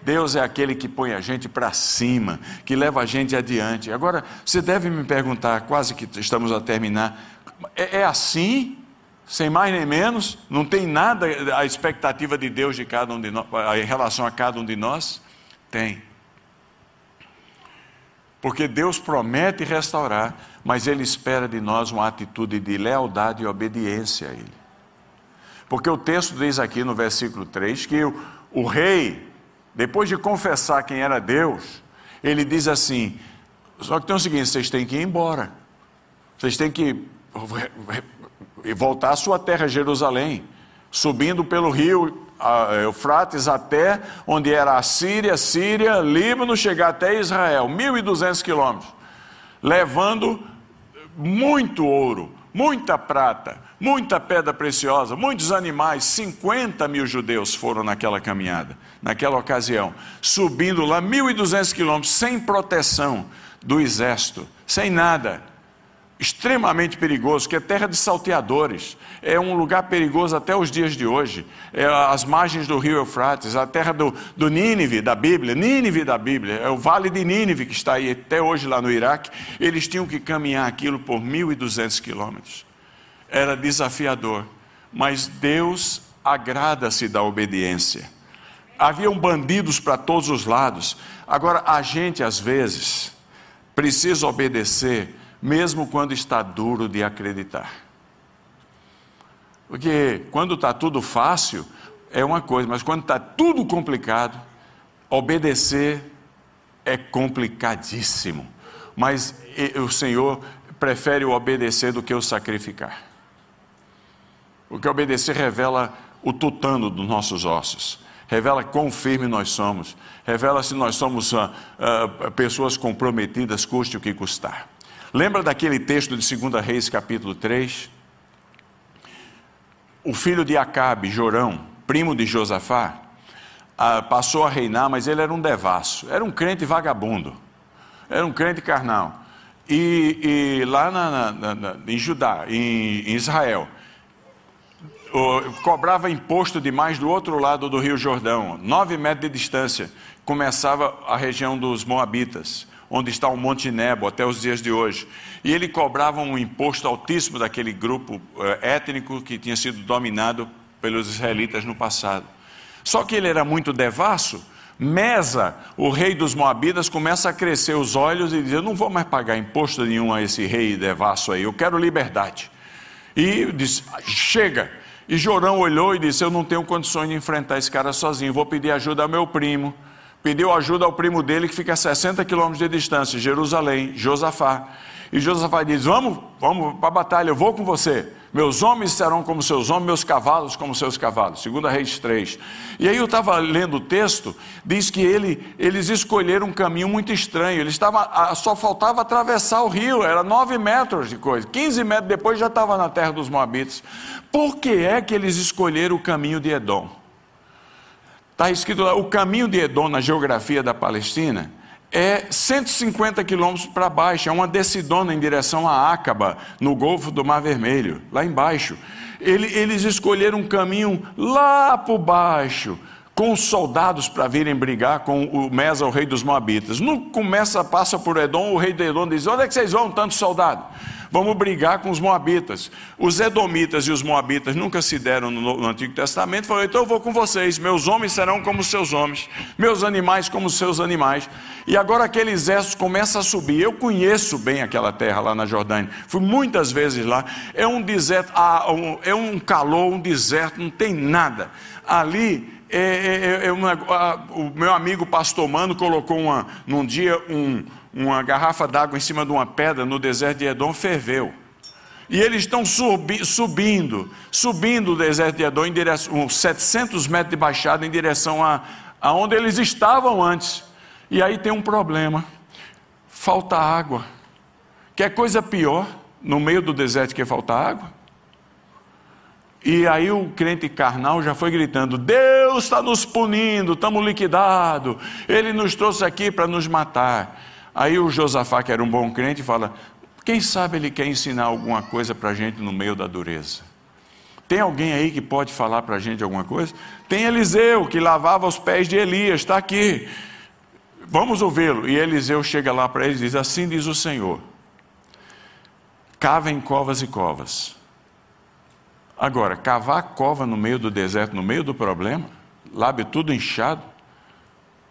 Deus é aquele que põe a gente para cima, que leva a gente adiante. Agora, você deve me perguntar, quase que estamos a terminar, é, é assim? Sem mais nem menos? Não tem nada a expectativa de Deus de cada um de nós, em relação a cada um de nós? Tem. Porque Deus promete restaurar, mas Ele espera de nós uma atitude de lealdade e obediência a Ele. Porque o texto diz aqui no versículo 3 que o, o rei, depois de confessar quem era Deus, ele diz assim: só que tem o seguinte, vocês têm que ir embora, vocês têm que voltar à sua terra, Jerusalém, subindo pelo rio Eufrates até onde era a Síria, Síria, Líbano, chegar até Israel, 1.200 quilômetros, levando muito ouro, muita prata, muita pedra preciosa, muitos animais. 50 mil judeus foram naquela caminhada, naquela ocasião, subindo lá 1.200 quilômetros, sem proteção do exército, sem nada extremamente perigoso, que é terra de salteadores. É um lugar perigoso até os dias de hoje. É as margens do rio Eufrates, a terra do, do Nínive, da Bíblia. Nínive da Bíblia. É o vale de Nínive que está aí até hoje lá no Iraque. Eles tinham que caminhar aquilo por 1.200 quilômetros. Era desafiador. Mas Deus agrada-se da obediência. haviam bandidos para todos os lados. Agora, a gente às vezes precisa obedecer, mesmo quando está duro de acreditar. Porque quando está tudo fácil, é uma coisa, mas quando está tudo complicado, obedecer é complicadíssimo. Mas o Senhor prefere o obedecer do que o sacrificar. Porque obedecer revela o tutano dos nossos ossos, revela quão firme nós somos, revela se nós somos uh, uh, pessoas comprometidas, custe o que custar. Lembra daquele texto de 2 Reis, capítulo 3? O filho de Acabe, Jorão, primo de Josafá, uh, passou a reinar, mas ele era um devasso, era um crente vagabundo, era um crente carnal. E, e lá na, na, na, em Judá, em, em Israel, cobrava imposto demais do outro lado do Rio Jordão, nove metros de distância, começava a região dos Moabitas, onde está o Monte Nebo até os dias de hoje. E ele cobrava um imposto altíssimo daquele grupo eh, étnico que tinha sido dominado pelos israelitas no passado. Só que ele era muito devasso. Mesa, o rei dos Moabitas, começa a crescer os olhos e diz: Eu não vou mais pagar imposto nenhum a esse rei devasso aí, eu quero liberdade. E diz: Chega, e Jorão olhou e disse: Eu não tenho condições de enfrentar esse cara sozinho, vou pedir ajuda ao meu primo. Pediu ajuda ao primo dele que fica a 60 quilômetros de distância, Jerusalém, Josafá. E Josafá diz: Vamos, vamos para a batalha, eu vou com você. Meus homens serão como seus homens, meus cavalos como seus cavalos. Segunda Reis 3. E aí eu estava lendo o texto, diz que ele, eles escolheram um caminho muito estranho. Ele estava, só faltava atravessar o rio, era nove metros de coisa. 15 metros depois já estava na terra dos Moabitas. Por que é que eles escolheram o caminho de Edom? Está escrito lá, o caminho de Edom na geografia da Palestina é 150 quilômetros para baixo, é uma decidona em direção a Acaba, no Golfo do Mar Vermelho, lá embaixo. eles escolheram um caminho lá por baixo, com os soldados para virem brigar com o Mesa, o rei dos Moabitas. Não começa, passa por Edom, o rei de Edom diz: Onde é que vocês vão, tanto soldado? Vamos brigar com os Moabitas. Os Edomitas e os Moabitas nunca se deram no, no Antigo Testamento. Falou: Então eu vou com vocês. Meus homens serão como seus homens, meus animais como seus animais. E agora aquele exército começa a subir. Eu conheço bem aquela terra lá na Jordânia. Fui muitas vezes lá. É um deserto, ah, é um calor, um deserto, não tem nada. Ali é, é, é uma, a, o meu amigo pastor Mano colocou uma, num dia um, uma garrafa d'água em cima de uma pedra no deserto de Edom, ferveu. E eles estão subi, subindo, subindo o deserto de Edom em direção, uns 700 metros de baixada em direção a, a onde eles estavam antes. E aí tem um problema: falta água. Quer coisa pior no meio do deserto que falta água? E aí o crente carnal já foi gritando: Deus está nos punindo, estamos liquidados, Ele nos trouxe aqui para nos matar. Aí o Josafá, que era um bom crente, fala: Quem sabe ele quer ensinar alguma coisa para a gente no meio da dureza? Tem alguém aí que pode falar para a gente alguma coisa? Tem Eliseu, que lavava os pés de Elias, está aqui. Vamos ouvi-lo. E Eliseu chega lá para eles e diz: Assim diz o Senhor: Cavem covas e covas Agora, cavar cova no meio do deserto, no meio do problema, lábio tudo inchado,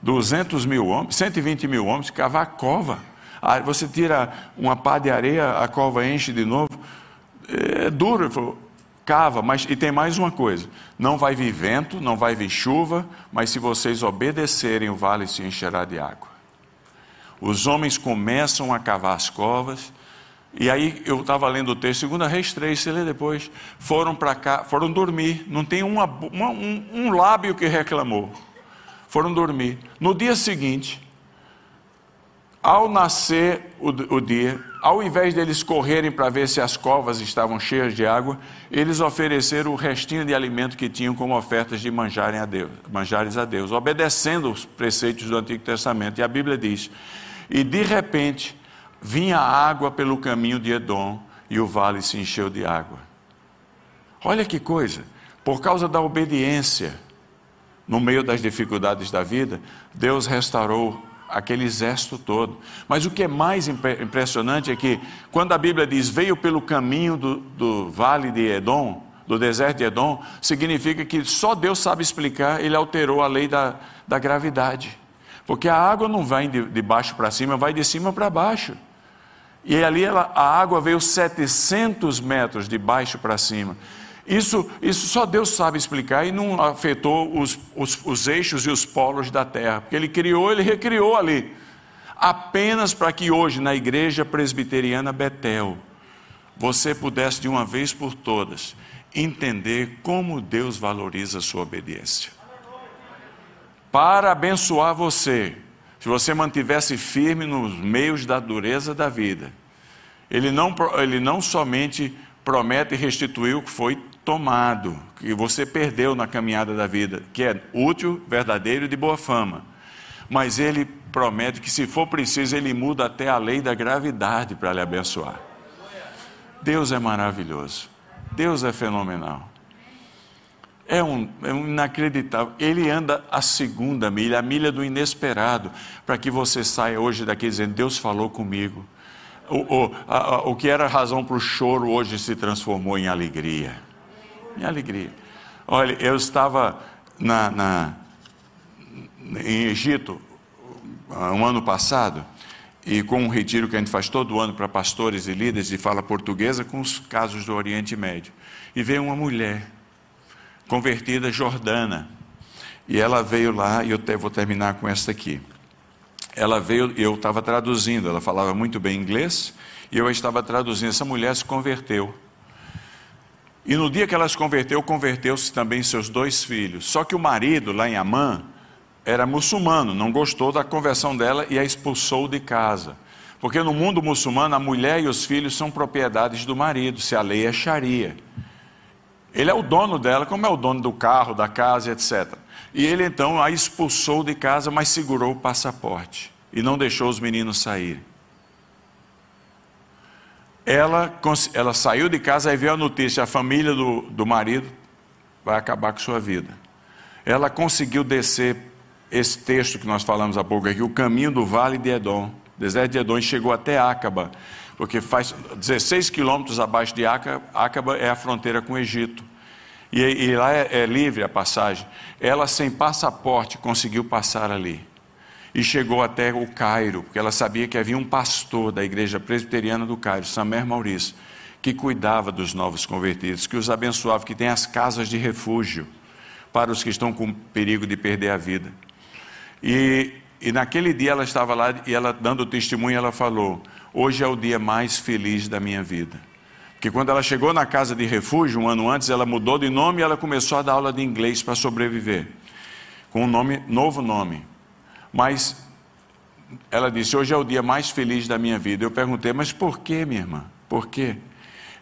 200 mil homens, 120 mil homens, cavar cova. Aí ah, você tira uma pá de areia, a cova enche de novo. É duro. Cava, mas e tem mais uma coisa: não vai vir vento, não vai vir chuva, mas se vocês obedecerem, o vale se encherá de água. Os homens começam a cavar as covas, e aí eu estava lendo o texto, segunda Reis 3, você lê depois. Foram para cá, foram dormir. Não tem uma, uma, um, um lábio que reclamou. Foram dormir. No dia seguinte, ao nascer o, o dia, ao invés deles correrem para ver se as covas estavam cheias de água, eles ofereceram o restinho de alimento que tinham como ofertas de manjarem a Deus, manjares a Deus, obedecendo os preceitos do Antigo Testamento. E a Bíblia diz: e de repente vinha água pelo caminho de Edom e o vale se encheu de água. Olha que coisa, por causa da obediência, no meio das dificuldades da vida, Deus restaurou aquele exército todo. Mas o que é mais impressionante é que, quando a Bíblia diz veio pelo caminho do, do vale de Edom, do deserto de Edom, significa que só Deus sabe explicar, ele alterou a lei da, da gravidade. Porque a água não vai de, de baixo para cima, vai de cima para baixo. E ali ela, a água veio 700 metros de baixo para cima. Isso, isso só Deus sabe explicar e não afetou os, os, os eixos e os polos da terra, porque Ele criou, Ele recriou ali. Apenas para que hoje, na igreja presbiteriana Betel, você pudesse de uma vez por todas entender como Deus valoriza a sua obediência. Para abençoar você, se você mantivesse firme nos meios da dureza da vida, ele não, ele não somente promete restituir o que foi tomado, que você perdeu na caminhada da vida, que é útil, verdadeiro e de boa fama. Mas ele promete que, se for preciso, ele muda até a lei da gravidade para lhe abençoar. Deus é maravilhoso. Deus é fenomenal. É um, é um, inacreditável. Ele anda a segunda milha, a milha do inesperado, para que você saia hoje daqui dizendo: Deus falou comigo. O, o, a, a, o que era razão para o choro hoje se transformou em alegria. Em alegria. Olha, eu estava na, na, em Egito um ano passado e com um retiro que a gente faz todo ano para pastores e líderes de fala portuguesa com os casos do Oriente Médio. E veio uma mulher convertida jordana. E ela veio lá, e eu te, vou terminar com esta aqui. Ela veio, eu estava traduzindo, ela falava muito bem inglês, e eu estava traduzindo. Essa mulher se converteu. E no dia que ela se converteu, converteu-se também seus dois filhos. Só que o marido, lá em Amã, era muçulmano, não gostou da conversão dela e a expulsou de casa. Porque no mundo muçulmano, a mulher e os filhos são propriedades do marido, se a lei é Sharia. Ele é o dono dela, como é o dono do carro, da casa, etc. E ele então a expulsou de casa, mas segurou o passaporte e não deixou os meninos saírem. Ela, ela saiu de casa e veio a notícia: a família do, do marido vai acabar com sua vida. Ela conseguiu descer esse texto que nós falamos há pouco aqui, o caminho do vale de Edom, deserto de Edom, e chegou até Acaba, porque faz 16 quilômetros abaixo de Acaba, é a fronteira com o Egito. E, e lá é, é livre a passagem. Ela, sem passaporte, conseguiu passar ali. E chegou até o Cairo, porque ela sabia que havia um pastor da igreja presbiteriana do Cairo, Samer Maurício, que cuidava dos novos convertidos, que os abençoava, que tem as casas de refúgio para os que estão com perigo de perder a vida. E, e naquele dia ela estava lá e ela dando testemunho, ela falou: Hoje é o dia mais feliz da minha vida. Porque quando ela chegou na casa de refúgio, um ano antes, ela mudou de nome e ela começou a dar aula de inglês para sobreviver. Com um nome, novo nome. Mas ela disse: Hoje é o dia mais feliz da minha vida. Eu perguntei: Mas por que, minha irmã? Por quê?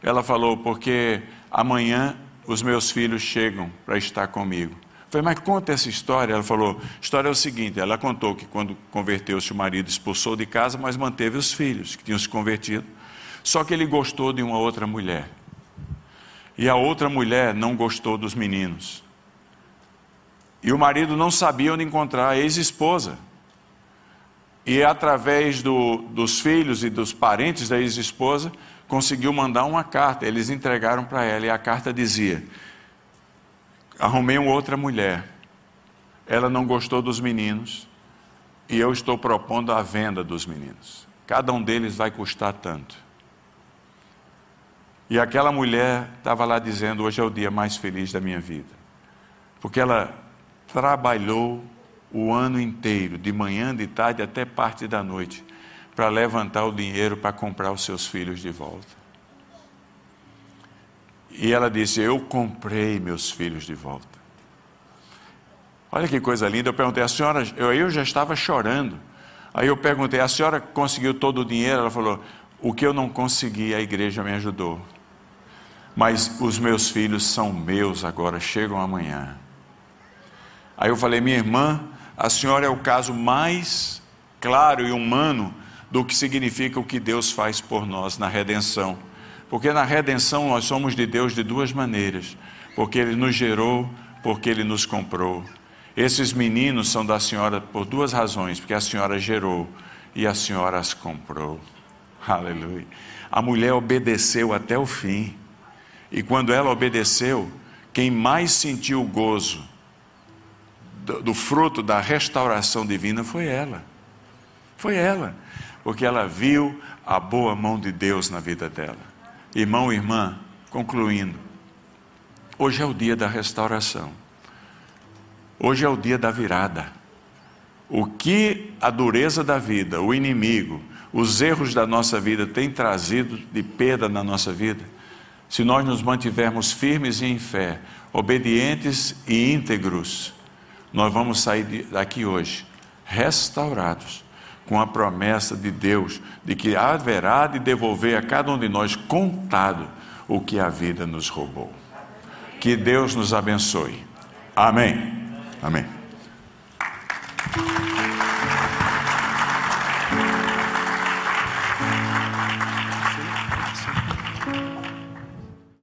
Ela falou: Porque amanhã os meus filhos chegam para estar comigo. Falei, mas conta essa história. Ela falou: história é o seguinte: ela contou que quando converteu-se, o marido expulsou de casa, mas manteve os filhos que tinham se convertido. Só que ele gostou de uma outra mulher. E a outra mulher não gostou dos meninos. E o marido não sabia onde encontrar a ex-esposa. E através do, dos filhos e dos parentes da ex-esposa, conseguiu mandar uma carta. Eles entregaram para ela e a carta dizia: arrumei uma outra mulher. Ela não gostou dos meninos e eu estou propondo a venda dos meninos. Cada um deles vai custar tanto. E aquela mulher estava lá dizendo: Hoje é o dia mais feliz da minha vida. Porque ela trabalhou o ano inteiro, de manhã, de tarde até parte da noite, para levantar o dinheiro para comprar os seus filhos de volta. E ela disse: Eu comprei meus filhos de volta. Olha que coisa linda. Eu perguntei: A senhora, eu, eu já estava chorando. Aí eu perguntei: A senhora conseguiu todo o dinheiro? Ela falou: O que eu não consegui, a igreja me ajudou. Mas os meus filhos são meus agora, chegam amanhã. Aí eu falei: Minha irmã, a senhora é o caso mais claro e humano do que significa o que Deus faz por nós na redenção. Porque na redenção nós somos de Deus de duas maneiras: porque Ele nos gerou, porque Ele nos comprou. Esses meninos são da senhora por duas razões: porque a senhora gerou e a senhora as comprou. Aleluia. A mulher obedeceu até o fim. E quando ela obedeceu, quem mais sentiu o gozo do, do fruto da restauração divina foi ela. Foi ela, porque ela viu a boa mão de Deus na vida dela. Irmão e irmã, concluindo, hoje é o dia da restauração. Hoje é o dia da virada. O que a dureza da vida, o inimigo, os erros da nossa vida têm trazido de perda na nossa vida, se nós nos mantivermos firmes e em fé, obedientes e íntegros, nós vamos sair daqui hoje restaurados, com a promessa de Deus de que haverá de devolver a cada um de nós contado o que a vida nos roubou. Que Deus nos abençoe. Amém. Amém.